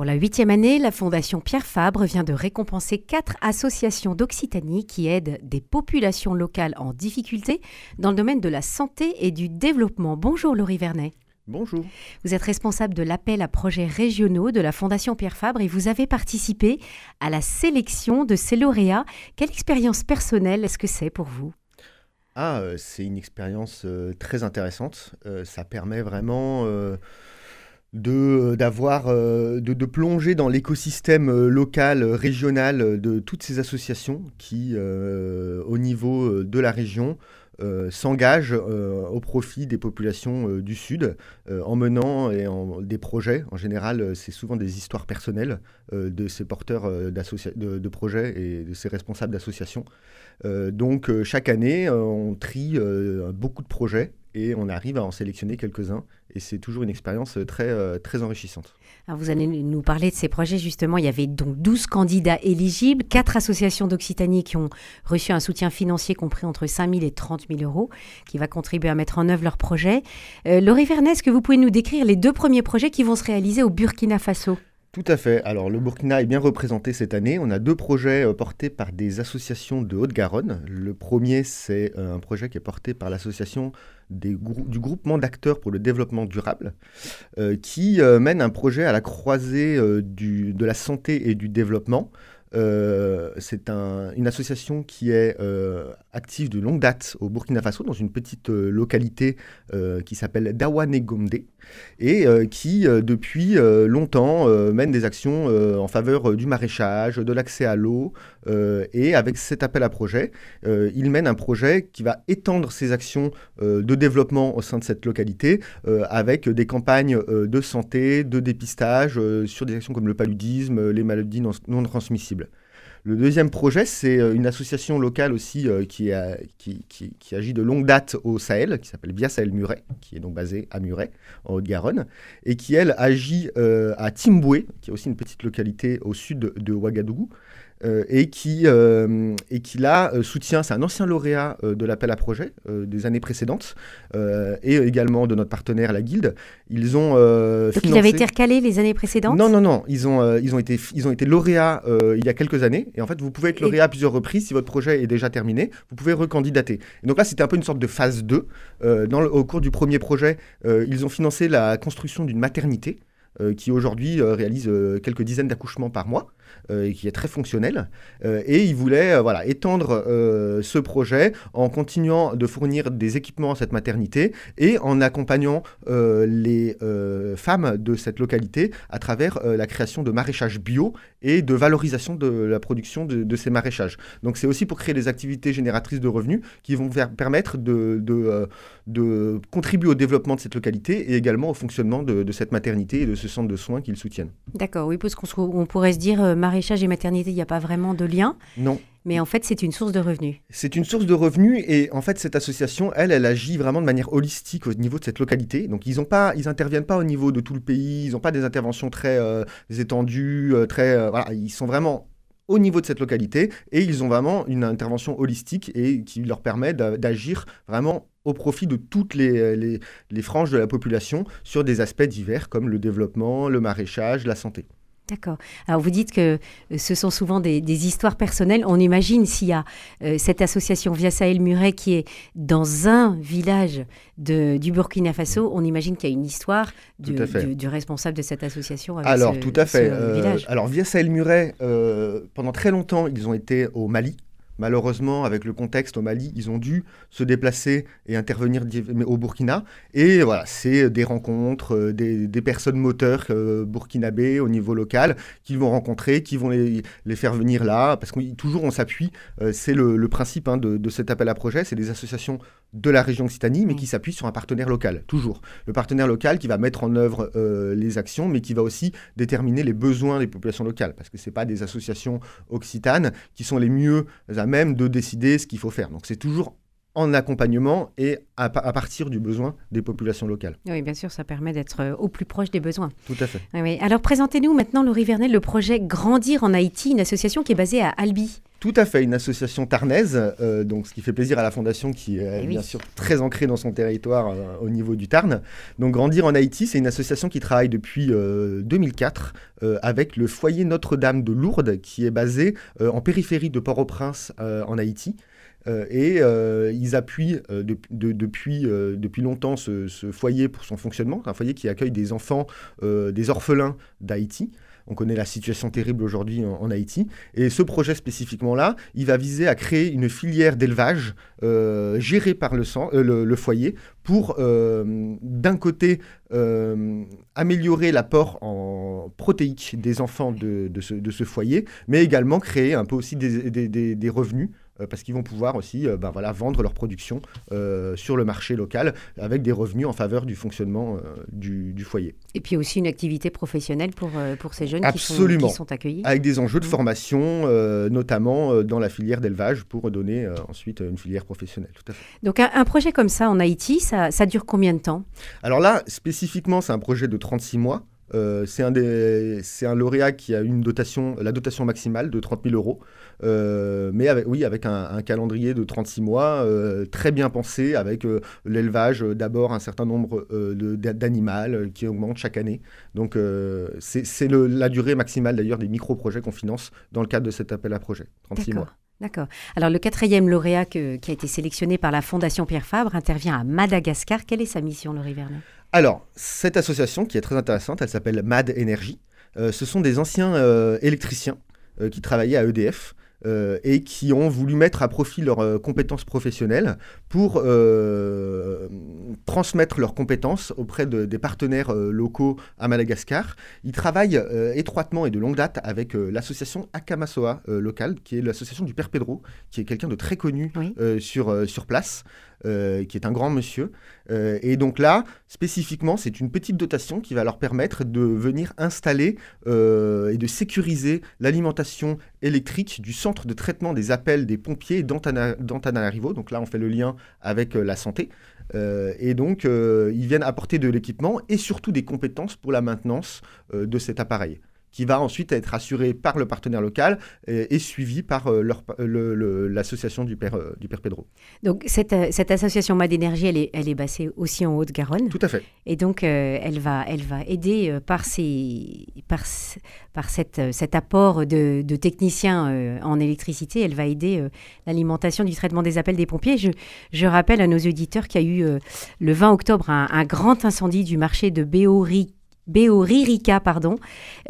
Pour la huitième année, la Fondation Pierre Fabre vient de récompenser quatre associations d'Occitanie qui aident des populations locales en difficulté dans le domaine de la santé et du développement. Bonjour Laurie Vernet. Bonjour. Vous êtes responsable de l'appel à projets régionaux de la Fondation Pierre Fabre et vous avez participé à la sélection de ces lauréats. Quelle expérience personnelle est-ce que c'est pour vous? Ah, euh, c'est une expérience euh, très intéressante. Euh, ça permet vraiment de d'avoir de, plonger dans l'écosystème local, régional de toutes ces associations qui, au niveau de la région, euh, s'engage euh, au profit des populations euh, du Sud en menant des projets. En général, c'est souvent des histoires personnelles de ces porteurs de, de, projets et de ces responsables d'associations. donc chaque année, on trie beaucoup de projets et on arrive à en sélectionner quelques-uns. Et c'est toujours une expérience très, euh, très enrichissante. Alors vous allez nous parler de ces projets, justement. Il y avait donc 12 candidats éligibles, 4 associations d'Occitanie qui ont reçu un soutien financier compris entre 5 000 et 30 000 euros, qui va contribuer à mettre en œuvre leurs projets. Euh, Laurie Vernet, est-ce que vous pouvez nous décrire les deux premiers projets qui vont se réaliser au Burkina Faso? Tout à fait. Alors le Burkina est bien représenté cette année. On a deux projets euh, portés par des associations de Haute-Garonne. Le premier, c'est euh, un projet qui est porté par l'association du groupement d'acteurs pour le développement durable, euh, qui mène un projet à la croisée de la santé et du développement. C'est une association qui est active de longue date au Burkina Faso, dans une petite localité qui s'appelle Dawanegomde et euh, qui, euh, depuis euh, longtemps, mène des actions en faveur du maraîchage, de l'accès à l'eau. et avec cet appel à projet, il mène un projet qui va étendre ses actions de développement au sein de cette localité avec des campagnes de santé, de dépistage sur des actions comme le paludisme, les maladies non transmissibles. Le deuxième projet, c'est euh, une association locale aussi euh, qui, agit de longue date au Sahel, qui s'appelle Via Sahel Muret, qui est donc basée à Muret, en Haute-Garonne, et qui, elle, agit euh, à Timboué, qui est aussi une petite localité au sud de Ouagadougou, et, qui, euh, et qui là euh, soutient, c'est un ancien lauréat de l'appel à projet des années précédentes et également de notre partenaire la Guilde. Ils ont Donc ils avaient été recalés les années précédentes? Non, non, non. Ils ont, ils ont, été, ils ont été lauréats il y a quelques années et en fait vous pouvez être lauréat à plusieurs reprises si votre projet est déjà terminé. Vous pouvez recandidater. Et donc là c'était un peu une sorte de phase 2. dans au cours du premier projet, ils ont financé la construction d'une maternité. qui aujourd'hui réalise quelques dizaines d'accouchements par mois. Euh, et qui est très fonctionnel. Euh, et il voulait euh, voilà, étendre ce projet en continuant de fournir des équipements à cette maternité et en accompagnant les femmes de cette localité à travers la création de maraîchage bio et de valorisation de la production de, ces maraîchages. Donc c'est aussi pour créer des activités génératrices de revenus qui vont permettre de, de, de, contribuer au développement de cette localité et également au fonctionnement de, cette maternité et de ce centre de soins qu'ils soutiennent. D'accord, oui, parce qu'on pourrait se dire maraîchage et maternité, il n'y a pas vraiment de lien. Non. Mais en fait, c'est une source de revenus. C'est une source de revenus et en fait, cette association, elle, elle agit vraiment de manière holistique au niveau de cette localité. Donc, ils ont pas, ils interviennent pas au niveau de tout le pays. Ils n'ont pas des interventions très euh, étendues, euh, très. Euh, voilà, ils sont vraiment au niveau de cette localité et ils ont vraiment une intervention holistique et qui leur permet d'agir vraiment au profit de toutes les, les, les franges de la population sur des aspects divers comme le développement, le maraîchage, la santé. D'accord. Alors vous dites que euh, ce sont souvent des, histoires personnelles. On imagine s'il y a euh, cette association Via Sahel Muret qui est dans un village de, du Burkina Faso, on imagine qu'il y a une histoire du, responsable de cette association. alors tout à fait. Euh, alors Via Sahel Muret, pendant très longtemps, ils ont été au Mali. Malheureusement, avec le contexte au Mali, ils ont dû se déplacer et intervenir au Burkina. Et voilà, c'est des rencontres, euh, des, personnes moteurs euh, burkinabés au niveau local qu'ils vont rencontrer, qui vont les, faire venir là, parce que toujours on s'appuie, euh, c'est le, principe hein, de, cet appel à projet, c'est des associations de la région Occitanie, mais qui s'appuient sur un partenaire local, toujours. Le partenaire local qui va mettre en œuvre les actions, mais qui va aussi déterminer les besoins des populations locales, parce que ce pas des associations occitanes qui sont les mieux à même de décider ce qu'il faut faire. Donc c'est toujours en accompagnement et à, partir du besoin des populations locales. Oui, bien sûr, ça permet d'être euh, au plus proche des besoins. Tout à fait. Oui, Alors présentez-nous maintenant, Laurie Vernel, le projet Grandir en Haïti, une association qui est basée à Albi. Tout à fait, une association tarnaise, euh, donc ce qui fait plaisir à la fondation qui est Eh bien sûr très ancrée dans son territoire euh, au niveau du Tarn. Donc Grandir en Haïti, c'est une association qui travaille depuis euh, 2004 euh, avec le foyer Notre-Dame de Lourdes qui est basé en périphérie de Port-au-Prince en Haïti. Euh, et euh, ils appuient euh, de- de- depuis, depuis longtemps ce, ce foyer pour son fonctionnement, un foyer qui accueille des enfants, des orphelins d'Haïti. On connaît la situation terrible aujourd'hui en, Haïti. Et ce projet spécifiquement-là, il va viser à créer une filière d'élevage euh, gérée par le, euh, foyer pour, euh, d'un côté, améliorer l'apport en protéique des enfants de, ce, foyer, mais également créer un peu aussi des revenus. Euh, Parce qu'ils vont pouvoir aussi euh, ben voilà, vendre leur production euh, sur le marché local avec des revenus en faveur du fonctionnement du, du foyer. Et puis aussi une activité professionnelle pour, pour ces jeunes qui sont, Absolument. qui sont accueillis. Avec des enjeux de Mhm. formation, notamment dans la filière d'élevage, pour donner ensuite une filière professionnelle. Tout à fait. Donc un, un projet comme ça en Haïti, ça, ça dure combien de temps? Alors là, spécifiquement, c'est un projet de 36 mois. Euh, c'est un, des- c'est un lauréat qui a une dotation, la dotation maximale de 30 000 euros, Euh, mais avec, oui, avec un, un calendrier de 36 mois euh, très bien pensé, avec l'élevage d'abord un certain nombre d'animaux qui augmente chaque année. Donc c'est la durée maximale d'ailleurs des micro-projets qu'on finance dans le cadre de cet appel à projet, 36 mois. D'accord. Alors le quatrième lauréat qui a été sélectionné par la Fondation Pierre Fabre intervient à Madagascar. Quelle est sa mission, Laurie Vernet Alors, cette association qui est très intéressante, elle s'appelle MAD Energy. Euh, ce sont des anciens euh, électriciens euh, qui travaillaient à EDF euh, et qui ont voulu mettre à profit leurs euh, compétences professionnelles pour euh, transmettre leurs compétences auprès de- des partenaires locaux à Madagascar. Ils travaillent étroitement et de longue date avec l'association Akamasoa locale, qui est l'association du Père Pedro, qui est quelqu'un de très connu Oui. sur, sur place. Euh, qui est un grand monsieur. Euh, et donc là, spécifiquement, c'est une petite dotation qui va leur permettre de venir installer euh, et de sécuriser l'alimentation électrique du centre de traitement des appels des pompiers d'Antana- d'Antananarivo. Donc là, on fait le lien avec la santé. Et donc, ils viennent apporter de l'équipement et surtout des compétences pour la maintenance de cet appareil qui va ensuite être assuré par le partenaire local et, et suivi par euh, le- l'association du père, euh, du père Pedro. Donc cette, euh, cette association Mad Énergie, elle est, elle est basée aussi en Haute-Garonne. Tout à fait. Et donc, euh, elle, va, elle va aider euh, par, ces, par, par cette, euh, cet apport de, de techniciens euh, en électricité, elle va aider euh, l'alimentation du traitement des appels des pompiers. Je, je rappelle à nos auditeurs qu'il y a eu euh, le 20 octobre un, un grand incendie du marché de Béori- Béoririca, pardon,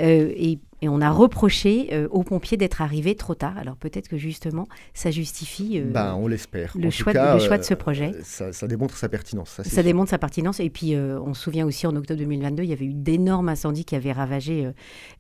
euh, et, et on a reproché euh, aux pompiers d'être arrivés trop tard. Alors peut-être que justement, ça justifie euh, Ben, on l'espère. le le choix de ce projet. Ça, ça démontre sa pertinence. Ça, Ça démontre sa pertinence. Et puis, on se souvient aussi en octobre 2022, il y avait eu d'énormes incendies qui avaient ravagé euh,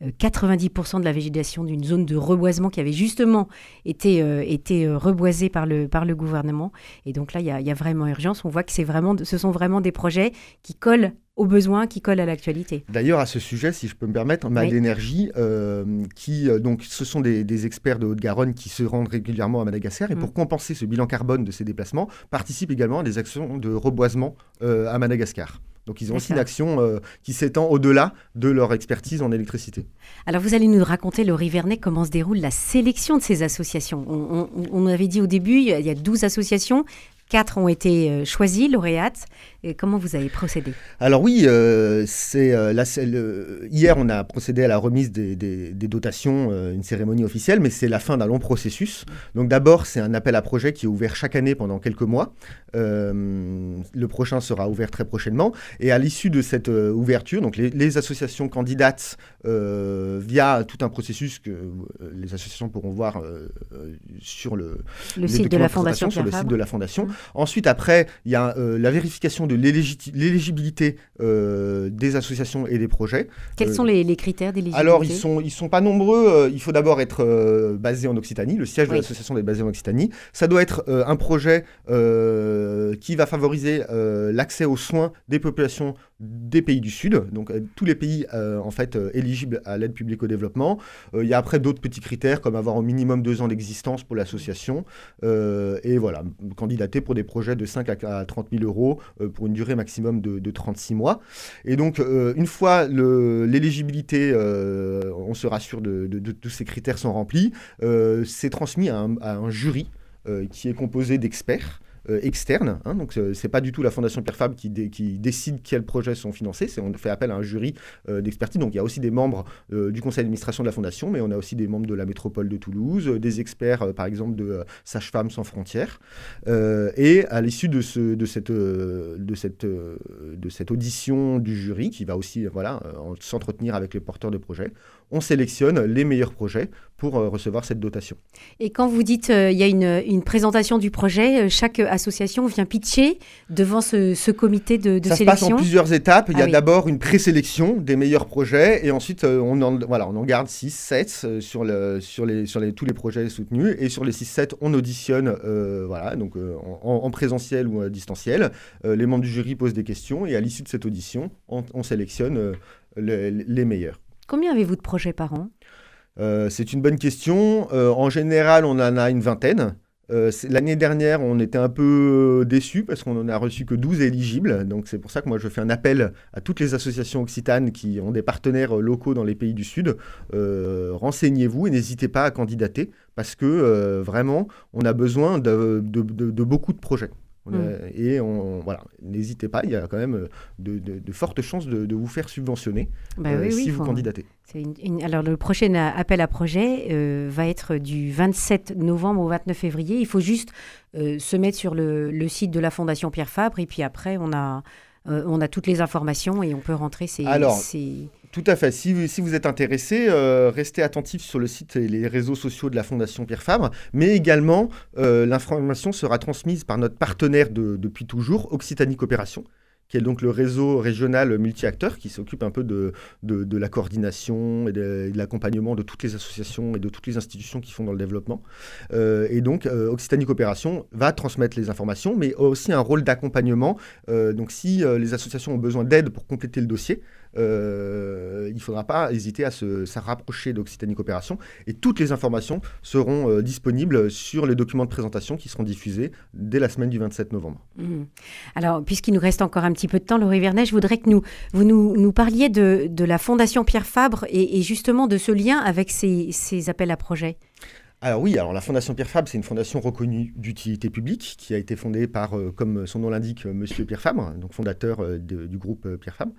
euh, 90% de la végétation d'une zone de reboisement qui avait justement été, été reboisée par le, par le gouvernement. Et donc là, il y a, il y a vraiment urgence. On voit que c'est vraiment, ce sont vraiment des projets qui collent aux besoins, qui collent à l'actualité. D'ailleurs, à ce sujet, si je peux me permettre, Mad Oui. Euh, qui, euh, donc, ce sont des, des experts de Haute-Garonne qui se rendent régulièrement à Madagascar et Mm. pour compenser ce bilan carbone de ces déplacements, participent également à des actions de reboisement euh, à Madagascar. Donc, ils ont aussi une action euh, qui s'étend au-delà de leur expertise en électricité. Alors, vous allez nous raconter, Laurie Vernet, comment se déroule la sélection de ces associations. On, on- on avait dit au début, il y a 12 associations. Quatre ont été euh, choisies, lauréates. Et comment vous avez procédé? Alors oui, euh, c'est euh, la- c'est le- hier on a procédé à la remise des, des- des dotations, euh, une cérémonie officielle, mais c'est la fin d'un long processus. Donc d'abord c'est un appel à projet qui est ouvert chaque année pendant quelques mois. Le prochain sera ouvert très prochainement. Et à l'issue de cette ouverture, donc les, les associations candidates via tout un processus que les associations pourront voir sur le, site de la Fondation présentation sur le Pierre site Fabre de la Fondation. Ensuite, après, il y a euh, la vérification de l'éligibilité euh, des associations et des projets. Quels Euh, sont les, les critères d'éligibilité? Alors, ils sont, ils sont pas nombreux. il faut d'abord être basé en Occitanie. Le siège Oui. de l'association est basé en Occitanie. Ça doit être un projet qui va favoriser l'accès aux soins des populations des pays du Sud, donc tous les pays en fait éligibles à l'aide publique au développement. Il y a après d'autres petits critères comme avoir au minimum deux ans d'existence pour l'association et voilà, candidater pour des projets de 5 à 30 000 euros pour une durée maximum de, de 36 mois. Et donc une fois l'éligibilité, on se rassure de, tous ces critères sont remplis, c'est transmis à un jury qui est composé d'experts euh, externe. Hein, donc, c'est pas du tout la Fondation Pierre Fabre qui, décide quels projets sont financés. On fait appel à un jury euh, d'expertise. Il y a aussi des membres euh, du conseil d'administration de la Fondation, mais on a aussi des membres de la métropole de Toulouse, des experts, par exemple, de Sages-Femmes sans frontières. et à l'issue de, ce, de, cette, de, cette, de cette audition du jury, qui va aussi voilà, s'entretenir avec les porteurs de projets, on sélectionne les meilleurs projets pour recevoir cette dotation. Et quand vous dites il y a une, une, présentation du projet, chaque association vient pitcher devant ce, comité de, de Ça sélection Ça se passe en plusieurs étapes. Il y a ah d'abord une présélection des meilleurs projets et ensuite euh, on, en, voilà, on en garde 6, 7 euh, sur, le, sur, les, sur les, tous les projets soutenus et sur les 6, 7 on auditionne euh, voilà, donc, en, présentiel ou à distanciel. les membres du jury posent des questions et à l'issue de cette audition, on, sélectionne les meilleurs. Combien avez-vous de projets par an? C'est une bonne question. en général, on en a une vingtaine. Euh, l'année dernière, on était un peu déçus parce qu'on n'en a reçu que 12 éligibles. Donc c'est pour ça que moi je fais un appel à toutes les associations occitanes qui ont des partenaires locaux dans les pays du Sud. Euh, renseignez-vous et n'hésitez pas à candidater parce que euh, vraiment, on a besoin de beaucoup de projets. Mm. et on, voilà, n'hésitez pas, il y a quand même euh, de, fortes chances de, vous faire subventionner bah euh, si vous candidatez. alors le prochain appel à projet euh, va être du 27 novembre au 29 février. Il faut juste se mettre sur le, site de la Fondation Pierre Fabre et puis après on a, on a toutes les informations et on peut rentrer ces... Alors, tout à fait. Si, vous êtes intéressé, euh, restez attentif sur le site et les réseaux sociaux de la Fondation Pierre Fabre, mais également euh, l'information sera transmise par notre partenaire depuis toujours, Occitanie Coopération, qui est donc le réseau régional multi-acteurs qui s'occupe un peu de, la coordination et de, l'accompagnement de toutes les associations et de toutes les institutions qui font dans le développement. Euh, et donc, Occitanie Coopération va transmettre les informations, mais aussi un rôle d'accompagnement. donc, si les associations ont besoin d'aide pour compléter le dossier, euh, il ne faudra pas hésiter à se, rapprocher d'Occitanie Coopération et toutes les informations seront euh, disponibles sur les documents de présentation qui seront diffusés dès la semaine du 27 novembre. Mmh. Alors, puisqu'il nous reste encore un petit peu de temps, Laurie Vernet, je voudrais que nous, vous nous, parliez de, de, la Fondation Pierre Fabre et, justement de ce lien avec ces, ces appels à projets. Alors oui, alors la Fondation Pierre Fabre, c'est une fondation reconnue d'utilité publique qui a été fondée par, euh, comme son nom l'indique, euh, Monsieur Pierre Fabre, donc fondateur euh, du groupe Pierre Fabre.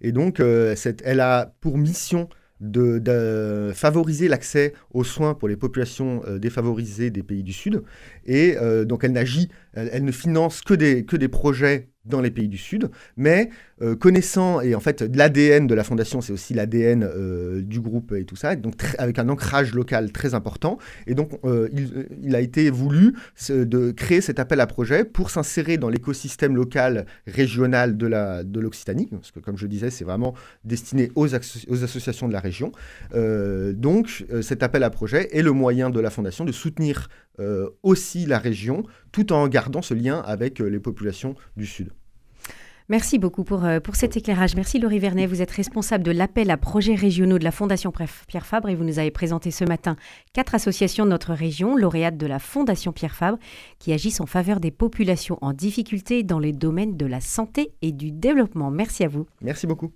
Et donc, elle a pour mission de, favoriser l'accès aux soins pour les populations défavorisées des pays du Sud. Et donc, elle n'agit, elle, ne finance que des projets dans les pays du Sud, mais euh, connaissant, et en fait l'ADN de la fondation, c'est aussi l'ADN euh, du groupe et tout ça, donc avec un ancrage local très important, et donc euh, il, a été voulu de créer cet appel à projet pour s'insérer dans l'écosystème local régional de l'Occitanie, de parce que comme je disais, c'est vraiment destiné aux, aux, associations de la région. donc cet appel à projet est le moyen de la fondation de soutenir aussi la région, tout en gardant ce lien avec les populations du Sud. Merci beaucoup pour, euh, pour cet éclairage. Merci Laurie Vernet. Vous êtes responsable de l'appel à projets régionaux de la Fondation Pierre Fabre et vous nous avez présenté ce matin quatre associations de notre région, lauréates de la Fondation Pierre Fabre, qui agissent en faveur des populations en difficulté dans les domaines de la santé et du développement. Merci à vous. Merci beaucoup.